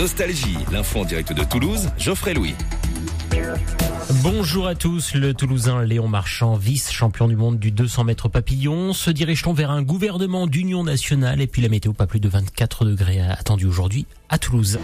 Nostalgie, l'info en direct de Toulouse, Geoffrey Louis. Bonjour à tous, le Toulousain Léon Marchand, vice-champion du monde du 200 mètres papillon, se dirige-t-on vers un gouvernement d'union nationale? Et puis la météo pas plus de 24 degrés attendue aujourd'hui à Toulouse.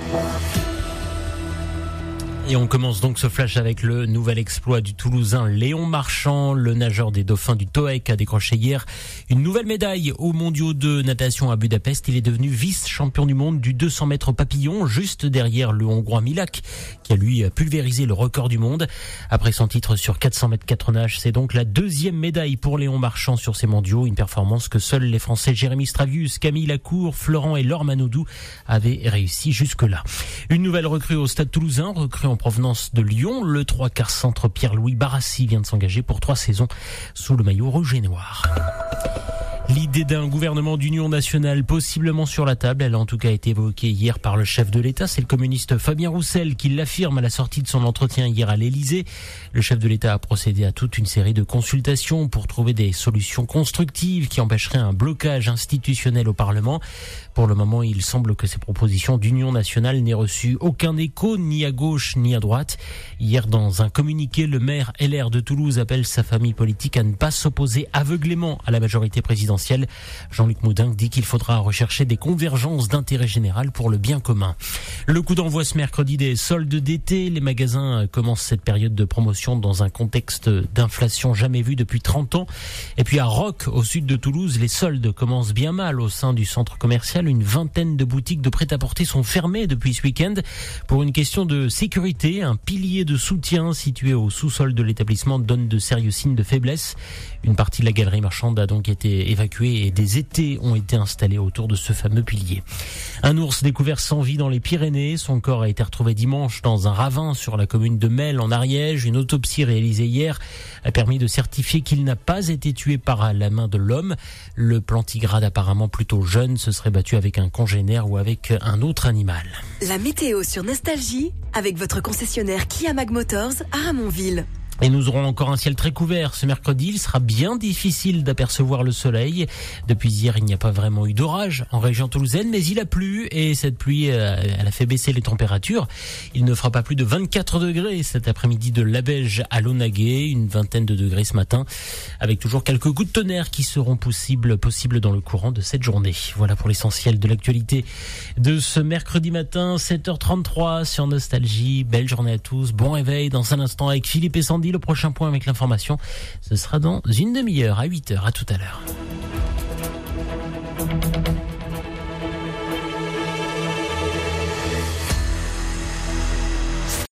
Et on commence donc ce flash avec le nouvel exploit du Toulousain Léon Marchand. Le nageur des dauphins du TOEC a décroché hier une nouvelle médaille aux mondiaux de natation à Budapest. Il est devenu vice-champion du monde du 200 mètres papillon, juste derrière le Hongrois Milak, qui a lui pulvérisé le record du monde. Après son titre sur 400 mètres 4 nages, c'est donc la deuxième médaille pour Léon Marchand sur ces mondiaux. Une performance que seuls les Français Jérémy Stravius, Camille Lacour, Florent et Laure Manoudou avaient réussi jusque-là. Une nouvelle recrue au stade toulousain, recrue en provenance de Lyon. Le trois quarts centre Pierre-Louis Barassi vient de s'engager pour trois saisons sous le maillot rouge et noir. L'idée d'un gouvernement d'union nationale possiblement sur la table, elle a en tout cas été évoquée hier par le chef de l'État. C'est le communiste Fabien Roussel qui l'affirme à la sortie de son entretien hier à l'Élysée. Le chef de l'État a procédé à toute une série de consultations pour trouver des solutions constructives qui empêcheraient un blocage institutionnel au Parlement. Pour le moment, il semble que ces propositions d'union nationale n'aient reçu aucun écho, ni à gauche ni à droite. Hier, dans un communiqué, le maire LR de Toulouse appelle sa famille politique à ne pas s'opposer aveuglément à la majorité présidentielle. Jean-Luc Moudin dit qu'il faudra rechercher des convergences d'intérêt général pour le bien commun. Le coup d'envoi ce mercredi des soldes d'été. Les magasins commencent cette période de promotion dans un contexte d'inflation jamais vu depuis 30 ans. Et puis à Roc, au sud de Toulouse, les soldes commencent bien mal au sein du centre commercial une vingtaine de boutiques de prêt-à-porter sont fermées depuis ce week-end pour une question de sécurité. Un pilier de soutien situé au sous-sol de l'établissement donne de sérieux signes de faiblesse. Une partie de la galerie marchande a donc été évacuée et des étés ont été installés autour de ce fameux pilier. Un ours découvert sans vie dans les Pyrénées. Son corps a été retrouvé dimanche dans un ravin sur la commune de Mel en Ariège. Une autopsie réalisée hier a permis de certifier qu'il n'a pas été tué par la main de l'homme. Le plantigrade apparemment plutôt jeune se serait battu avec un congénère ou avec un autre animal. La météo sur Nostalgie avec votre concessionnaire Kia Mag Motors à Ramonville. Et nous aurons encore un ciel très couvert ce mercredi. Il sera bien difficile d'apercevoir le soleil. Depuis hier, il n'y a pas vraiment eu d'orage en région toulousaine, mais il a plu et cette pluie, euh, elle a fait baisser les températures. Il ne fera pas plus de 24 degrés cet après-midi de Labège à Lonaguet, une vingtaine de degrés ce matin, avec toujours quelques coups de tonnerre qui seront possibles, possibles dans le courant de cette journée. Voilà pour l'essentiel de l'actualité de ce mercredi matin, 7h33 sur Nostalgie. Belle journée à tous. Bon réveil dans un instant avec Philippe et Sandy. Le prochain point avec l'information, ce sera dans une demi-heure à 8h. À tout à l'heure.